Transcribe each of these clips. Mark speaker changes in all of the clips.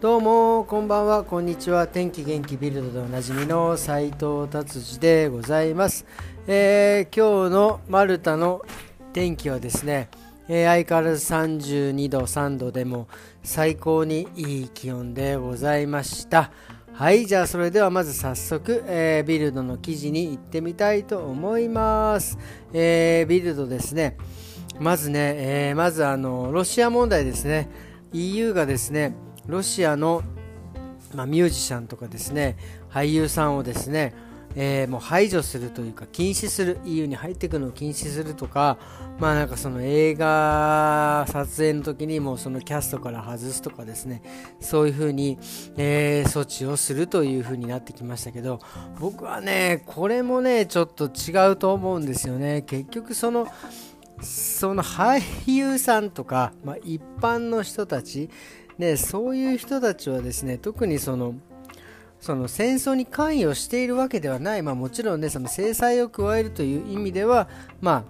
Speaker 1: どうもこんばんは。こんにちは。天気元気ビルドでおなじみの斉藤達治でございます、えー、今日のマルタの天気はですね、えー、相変わらず32度3度でも最高にいい気温でございました。はいじゃあそれではまず早速、えー、ビルドの記事に行ってみたいと思います、えー、ビルドですね。まずね、えー、まずあのロシア問題ですね。EU がですねロシアの、まあ、ミュージシャンとかですね俳優さんをですねえー、もう排除するというか禁止する EU に入っていくのを禁止するとかまあなんかその映画撮影の時にもうそのキャストから外すとかですねそういうふうに、えー、措置をするというふうになってきましたけど僕はねこれもねちょっと違うと思うんですよね。結局そのその俳優さんとか、まあ、一般の人たち、ね、そういう人たちはですね特にそのその戦争に関与しているわけではない、まあ、もちろんねその制裁を加えるという意味では、ま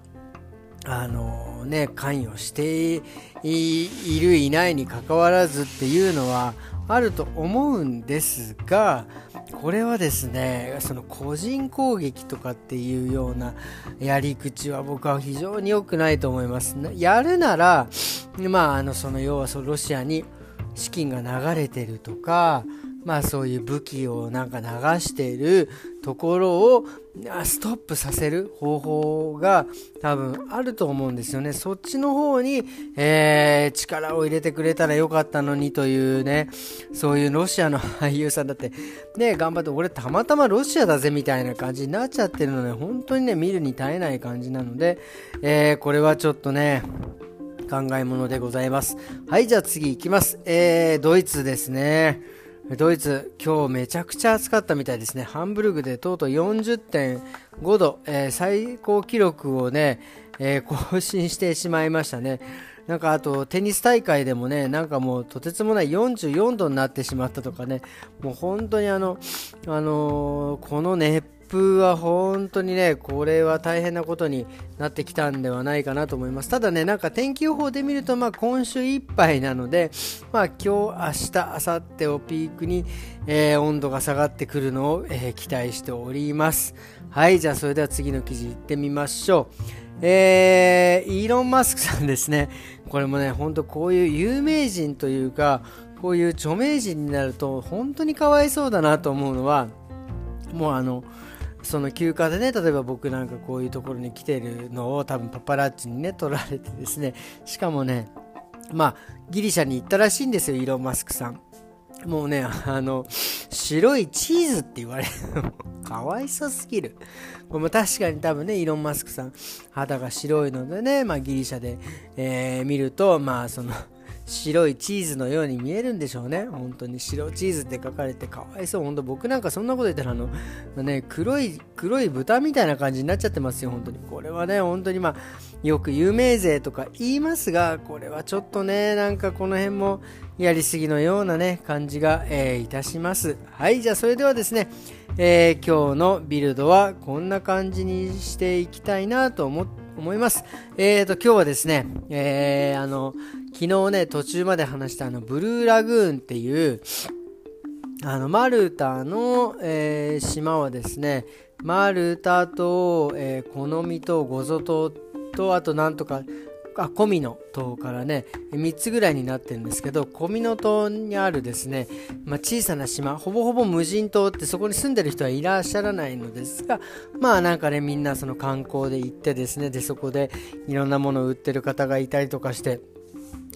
Speaker 1: ああのね、関与しているいないにかかわらずっていうのはあると思うんですがこれはですねその個人攻撃とかっていうようなやり口は僕は非常に良くないと思います。やるなら、まあ、あのその要はそのロシアに資金が流れてるとかまあそういう武器をなんか流しているところをストップさせる方法が多分あると思うんですよね。そっちの方に、えー、力を入れてくれたらよかったのにというね、そういうロシアの俳優さんだって、ね、頑張って、俺たまたまロシアだぜみたいな感じになっちゃってるので、本当にね、見るに耐えない感じなので、えー、これはちょっとね、考え物でございます。はい、じゃあ次行きます。えー、ドイツですね。ドイツ、今日めちゃくちゃ暑かったみたいですね。ハンブルグでとうとう40.5度、えー、最高記録をね、えー、更新してしまいましたね。なんかあとテニス大会でもね、なんかもうとてつもない44度になってしまったとかね、もう本当にあの、あのー、この熱風は本当にね、これは大変なことになってきたんではないかなと思います。ただね、なんか天気予報で見ると、まあ今週いっぱいなので、まあ今日、明日、明後日をピークに、えー、温度が下がってくるのを、えー、期待しております。はい、じゃあそれでは次の記事いってみましょう。えー、イーロン・マスクさんですね。これもね、本当こういう有名人というか、こういう著名人になると本当にかわいそうだなと思うのは、もうあの、その休暇でね例えば僕なんかこういうところに来てるのを多分パパラッチにね撮られてですねしかもねまあギリシャに行ったらしいんですよイーロン・マスクさん。もうねあの白いチーズって言われる。かわいそすぎる。これも確かに多分ねイーロン・マスクさん肌が白いのでね、まあ、ギリシャで、えー、見るとまあその白いチーズのように見えるんでしょうね。本当に白チーズって書かれてかわいそう。本当僕なんかそんなこと言ったらあの、ね、黒い、黒い豚みたいな感じになっちゃってますよ、本当に。これはね、本当にまあ、よく有名税とか言いますが、これはちょっとね、なんかこの辺もやりすぎのようなね、感じが、えー、いたします。はい、じゃあそれではですね、えー、今日のビルドはこんな感じにしていきたいなと思って思います。えーと、今日はですね、えー、あの、昨日ね、途中まで話したあの、ブルーラグーンっていう、あの、マルタの、えー、島はですね、マルタと、えー、コノミとゴゾ島と、あとなんとか、あコミノ島からね3つぐらいになってるんですけどコミノ島にあるですね、まあ、小さな島ほぼほぼ無人島ってそこに住んでる人はいらっしゃらないのですがまあなんかねみんなその観光で行ってですねでそこでいろんなものを売ってる方がいたりとかして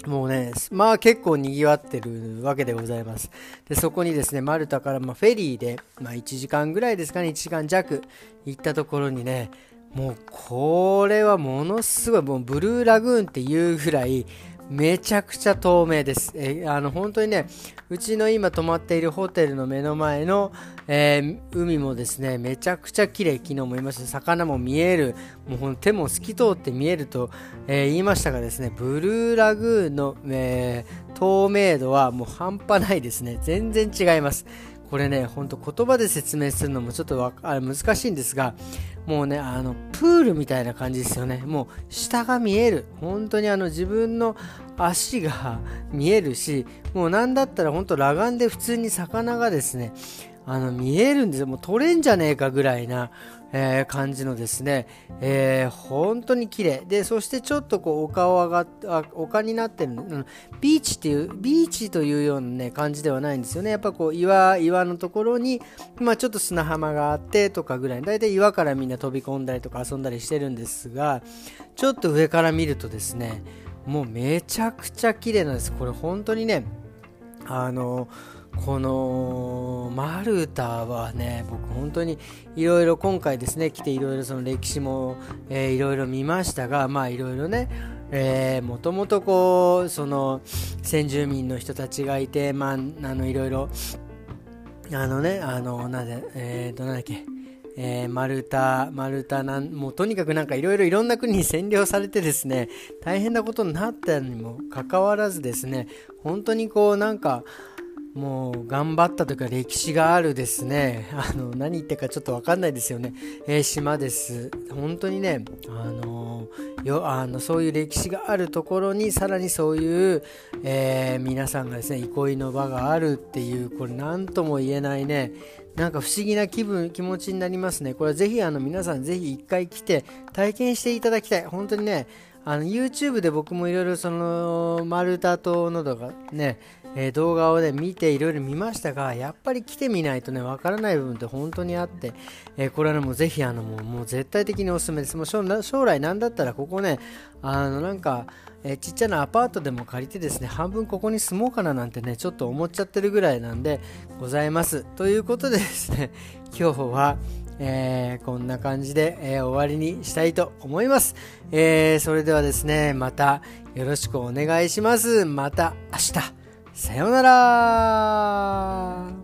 Speaker 1: もうね、まあ結構賑わってるわけでございます。で、そこにですね、マルタからまフェリーで、まあ1時間ぐらいですかね、1時間弱行ったところにね、もうこれはものすごい、もうブルーラグーンっていうぐらい、めちゃくちゃ透明です。えあの本当にね、うちの今泊まっているホテルの目の前の、えー、海もですね、めちゃくちゃ綺麗昨日も言いました。魚も見える、もう手も透き通って見えると、えー、言いましたがですね、ブルーラグーンの、えー、透明度はもう半端ないですね。全然違います。これねほんと言葉で説明するのもちょっとわあ難しいんですがもうねあのプールみたいな感じですよね。もう下が見える。本当にあの自分の足が見えるしもう何だったら本当裸眼で普通に魚がですねあの見えるんですよ。もう取れんじゃねえかぐらいなえー、感じのですね、えー、本当に綺麗。でそしてちょっとこう丘を上がっ丘になってる、うん、ビーチっていうビーチというような、ね、感じではないんですよね。やっぱこう岩岩のところに、まあ、ちょっと砂浜があってとかぐらい。大体岩からみんな飛び込んだりとか遊んだりしてるんですがちょっと上から見るとですねもうめちゃくちゃ綺麗なんです。これ本当にねあのこのマルタはね僕本当にいろいろ今回ですね来ていろいろその歴史も、いろいろ見ましたがまあいろいろねもともとこうその先住民の人たちがいてまああのいろいろあのねあのなんでえー、となんだっけえー、マルタ、マルタなん、もうとにかくなんかいろいろいろんな国に占領されてですね、大変なことになったにもかかわらずですね、本当にこうなんか、もう頑張ったというか歴史があるですね、あの何言ってるかちょっとわかんないですよね、えー、島です。本当にね、あのよあのそういう歴史があるところにさらにそういう、えー、皆さんがですね憩いの場があるっていうこれ何とも言えないね。なんか不思議な気分気持ちになりますね。これはぜひあの皆さんぜひ一回来て体験していただきたい。本当にねあの YouTube で僕もいろいろそのマルタ島などがねえー、動画を、ね、見ていろいろ見ましたが、やっぱり来てみないとね、わからない部分って本当にあって、えー、これはね、もうぜひあのもう、もう絶対的におすすめです。もう将来なんだったらここね、あのなんか、えー、ちっちゃなアパートでも借りてですね、半分ここに住もうかななんてね、ちょっと思っちゃってるぐらいなんでございます。ということでですね、今日は、えー、こんな感じで、えー、終わりにしたいと思います、えー、それではですね、またよろしくお願いします。また明日。さようなら